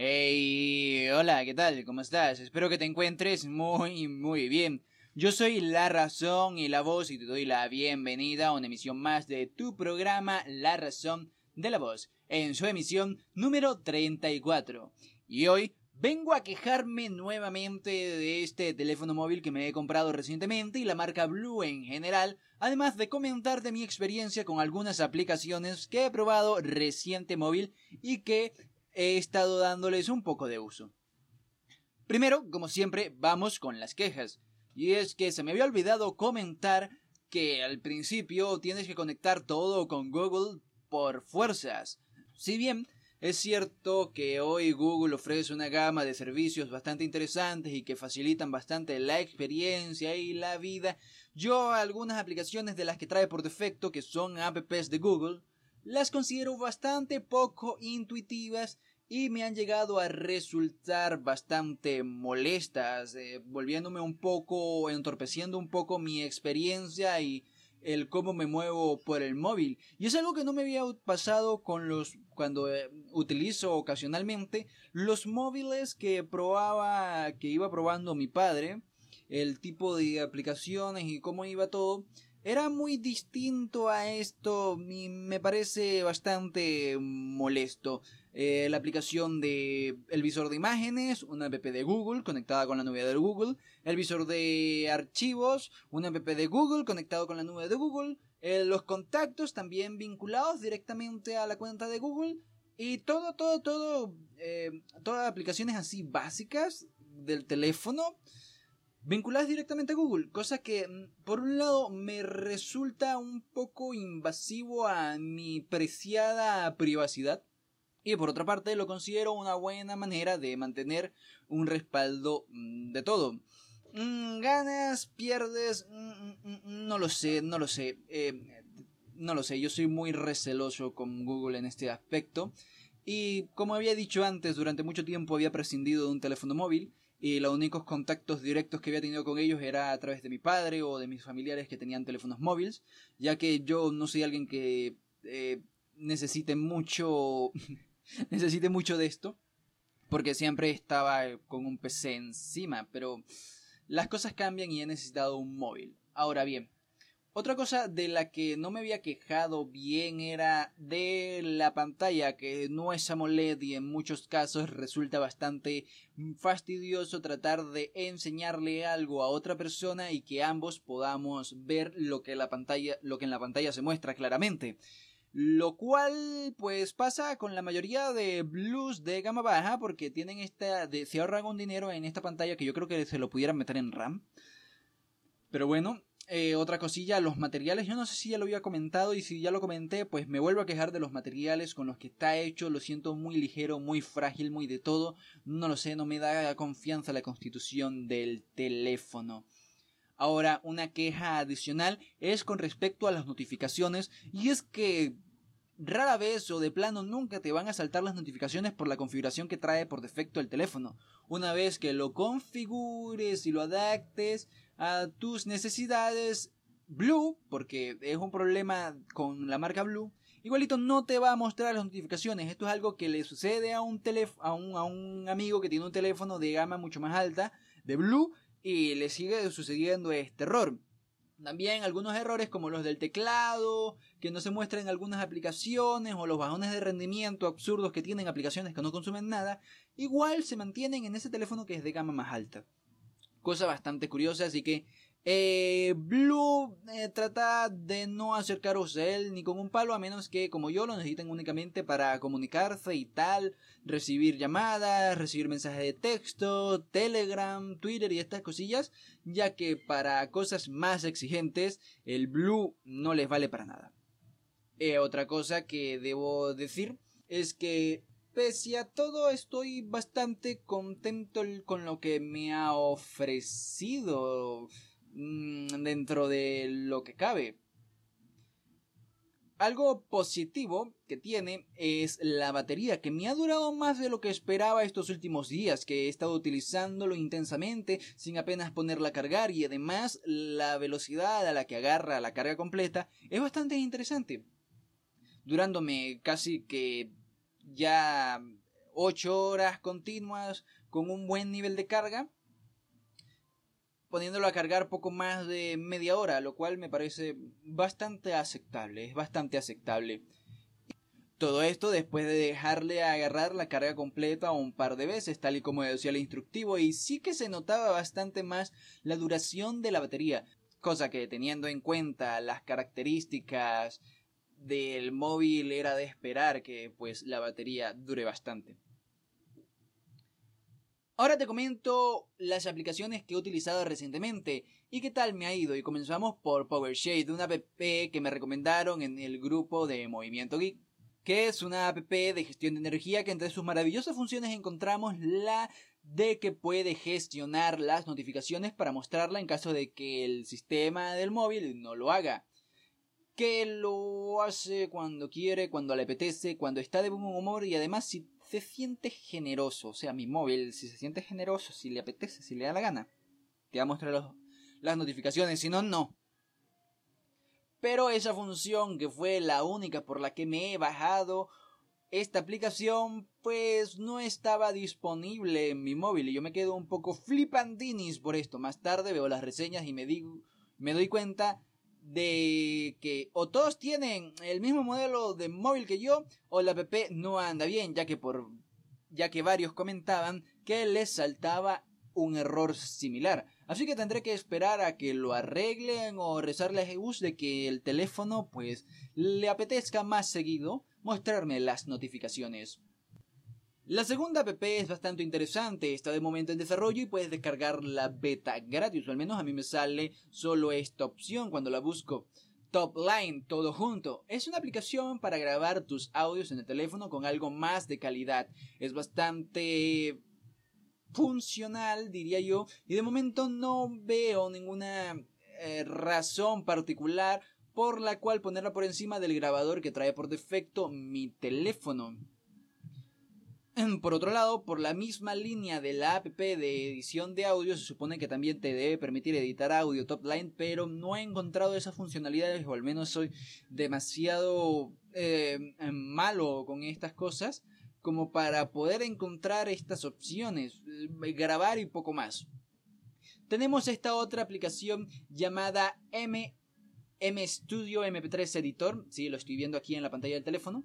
Hey, hola, ¿qué tal? ¿Cómo estás? Espero que te encuentres muy, muy bien. Yo soy La Razón y la Voz y te doy la bienvenida a una emisión más de tu programa La Razón de la Voz, en su emisión número 34. Y hoy vengo a quejarme nuevamente de este teléfono móvil que me he comprado recientemente y la marca Blue en general, además de comentar de mi experiencia con algunas aplicaciones que he probado reciente móvil y que he estado dándoles un poco de uso. Primero, como siempre, vamos con las quejas. Y es que se me había olvidado comentar que al principio tienes que conectar todo con Google por fuerzas. Si bien es cierto que hoy Google ofrece una gama de servicios bastante interesantes y que facilitan bastante la experiencia y la vida, yo algunas aplicaciones de las que trae por defecto, que son apps de Google, las considero bastante poco intuitivas y me han llegado a resultar bastante molestas, eh, volviéndome un poco, entorpeciendo un poco mi experiencia y el cómo me muevo por el móvil. Y es algo que no me había pasado con los cuando eh, utilizo ocasionalmente los móviles que probaba, que iba probando mi padre, el tipo de aplicaciones y cómo iba todo era muy distinto a esto y me parece bastante molesto. Eh, la aplicación de el visor de imágenes, una app de Google conectada con la nube de Google, el visor de archivos, una app de Google conectado con la nube de Google, eh, los contactos también vinculados directamente a la cuenta de Google. Y todo, todo, todo, eh, todas aplicaciones así básicas del teléfono vinculadas directamente a Google, cosa que mm, por un lado me resulta un poco invasivo a mi preciada privacidad y por otra parte lo considero una buena manera de mantener un respaldo mm, de todo. Mm, ganas, pierdes, no lo sé, no lo sé. Eh, no lo sé, yo soy muy receloso con Google en este aspecto. Y como había dicho antes, durante mucho tiempo había prescindido de un teléfono móvil y los únicos contactos directos que había tenido con ellos era a través de mi padre o de mis familiares que tenían teléfonos móviles, ya que yo no soy alguien que eh, necesite mucho necesite mucho de esto, porque siempre estaba con un PC encima, pero las cosas cambian y he necesitado un móvil. Ahora bien, otra cosa de la que no me había quejado bien era de la pantalla, que no es AMOLED y en muchos casos resulta bastante fastidioso tratar de enseñarle algo a otra persona y que ambos podamos ver lo que la pantalla, lo que en la pantalla se muestra claramente. Lo cual, pues, pasa con la mayoría de blues de gama baja, porque tienen esta, de, se ahorran un dinero en esta pantalla que yo creo que se lo pudieran meter en RAM. Pero bueno, eh, otra cosilla, los materiales, yo no sé si ya lo había comentado y si ya lo comenté, pues me vuelvo a quejar de los materiales con los que está hecho, lo siento muy ligero, muy frágil, muy de todo, no lo sé, no me da confianza la constitución del teléfono. Ahora, una queja adicional es con respecto a las notificaciones y es que rara vez o de plano nunca te van a saltar las notificaciones por la configuración que trae por defecto el teléfono. Una vez que lo configures y lo adaptes, a tus necesidades Blue, porque es un problema con la marca Blue, igualito no te va a mostrar las notificaciones. Esto es algo que le sucede a un, a un, a un amigo que tiene un teléfono de gama mucho más alta, de Blue, y le sigue sucediendo este error. También algunos errores como los del teclado, que no se muestran en algunas aplicaciones, o los bajones de rendimiento absurdos que tienen aplicaciones que no consumen nada, igual se mantienen en ese teléfono que es de gama más alta. Cosa bastante curiosa, así que eh, Blue eh, trata de no acercaros a él ni con un palo a menos que como yo lo necesiten únicamente para comunicarse y tal, recibir llamadas, recibir mensajes de texto, Telegram, Twitter y estas cosillas, ya que para cosas más exigentes el Blue no les vale para nada. Eh, otra cosa que debo decir es que pese a todo estoy bastante contento con lo que me ha ofrecido mm, dentro de lo que cabe. Algo positivo que tiene es la batería, que me ha durado más de lo que esperaba estos últimos días, que he estado utilizándolo intensamente sin apenas ponerla a cargar y además la velocidad a la que agarra la carga completa es bastante interesante. Durándome casi que ya 8 horas continuas con un buen nivel de carga, poniéndolo a cargar poco más de media hora, lo cual me parece bastante aceptable, es bastante aceptable. Todo esto después de dejarle agarrar la carga completa un par de veces, tal y como decía el instructivo, y sí que se notaba bastante más la duración de la batería, cosa que teniendo en cuenta las características del móvil era de esperar que pues la batería dure bastante. Ahora te comento las aplicaciones que he utilizado recientemente y qué tal me ha ido. Y comenzamos por PowerShade, una app que me recomendaron en el grupo de Movimiento Geek, que es una app de gestión de energía que entre sus maravillosas funciones encontramos la de que puede gestionar las notificaciones para mostrarla en caso de que el sistema del móvil no lo haga. Que lo hace cuando quiere, cuando le apetece, cuando está de buen humor y además si se siente generoso, o sea, mi móvil, si se siente generoso, si le apetece, si le da la gana, te va a mostrar las notificaciones, si no, no. Pero esa función que fue la única por la que me he bajado esta aplicación, pues no estaba disponible en mi móvil y yo me quedo un poco flipandinis por esto. Más tarde veo las reseñas y me digo, me doy cuenta de que o todos tienen el mismo modelo de móvil que yo o la app no anda bien, ya que por ya que varios comentaban que les saltaba un error similar. Así que tendré que esperar a que lo arreglen o rezarle a Jesús de que el teléfono pues le apetezca más seguido mostrarme las notificaciones. La segunda app es bastante interesante, está de momento en desarrollo y puedes descargar la beta gratis, o al menos a mí me sale solo esta opción cuando la busco. Top Line, todo junto. Es una aplicación para grabar tus audios en el teléfono con algo más de calidad. Es bastante funcional, diría yo, y de momento no veo ninguna eh, razón particular por la cual ponerla por encima del grabador que trae por defecto mi teléfono. Por otro lado, por la misma línea de la app de edición de audio, se supone que también te debe permitir editar audio top line, pero no he encontrado esas funcionalidades, o al menos soy demasiado eh, malo con estas cosas, como para poder encontrar estas opciones, eh, grabar y poco más. Tenemos esta otra aplicación llamada M, M Studio MP3 Editor, sí, lo estoy viendo aquí en la pantalla del teléfono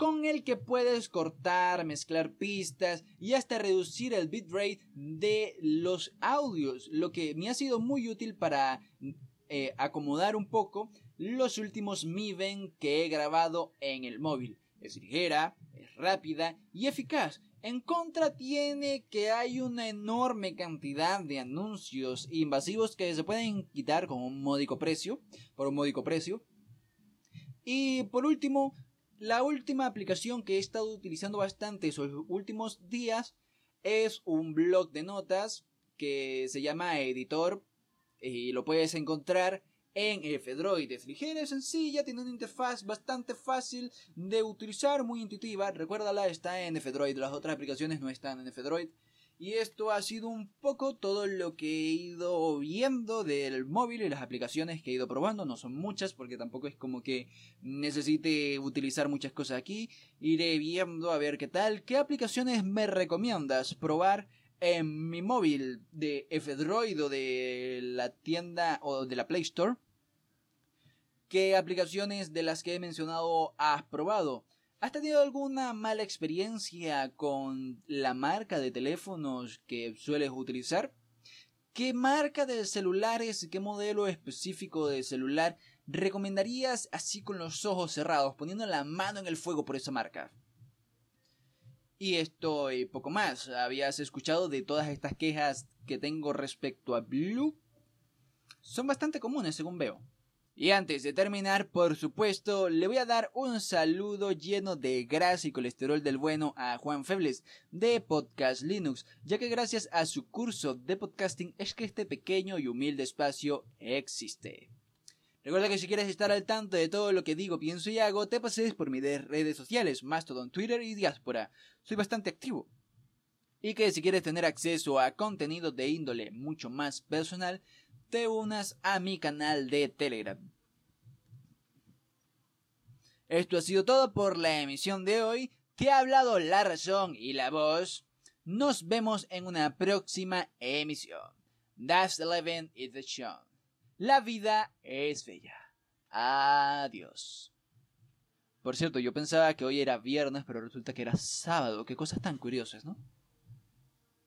con el que puedes cortar, mezclar pistas y hasta reducir el bitrate de los audios, lo que me ha sido muy útil para eh, acomodar un poco los últimos Miven que he grabado en el móvil. Es ligera, es rápida y eficaz. En contra tiene que hay una enorme cantidad de anuncios invasivos que se pueden quitar con un módico precio, por un módico precio. Y por último, la última aplicación que he estado utilizando bastante esos últimos días es un blog de notas que se llama Editor y lo puedes encontrar en F-Droid. Es ligera, sencilla, tiene una interfaz bastante fácil de utilizar, muy intuitiva. Recuérdala, está en F-Droid. Las otras aplicaciones no están en F-Droid. Y esto ha sido un poco todo lo que he ido viendo del móvil y las aplicaciones que he ido probando. No son muchas porque tampoco es como que necesite utilizar muchas cosas aquí. Iré viendo a ver qué tal. ¿Qué aplicaciones me recomiendas probar en mi móvil de F-Droid o de la tienda o de la Play Store? ¿Qué aplicaciones de las que he mencionado has probado? ¿Has tenido alguna mala experiencia con la marca de teléfonos que sueles utilizar? ¿Qué marca de celulares, qué modelo específico de celular recomendarías así con los ojos cerrados, poniendo la mano en el fuego por esa marca? Y esto y poco más. ¿Habías escuchado de todas estas quejas que tengo respecto a Blue? Son bastante comunes según veo. Y antes de terminar, por supuesto, le voy a dar un saludo lleno de grasa y colesterol del bueno a Juan Febles de Podcast Linux, ya que gracias a su curso de podcasting es que este pequeño y humilde espacio existe. Recuerda que si quieres estar al tanto de todo lo que digo, pienso y hago, te pases por mis redes sociales, Mastodon, Twitter y Diáspora. Soy bastante activo. Y que si quieres tener acceso a contenido de índole mucho más personal, te unas a mi canal de Telegram. Esto ha sido todo por la emisión de hoy. Te ha hablado la razón y la voz. Nos vemos en una próxima emisión. That's the living is the show. La vida es bella. Adiós. Por cierto, yo pensaba que hoy era viernes, pero resulta que era sábado. Qué cosas tan curiosas, ¿no?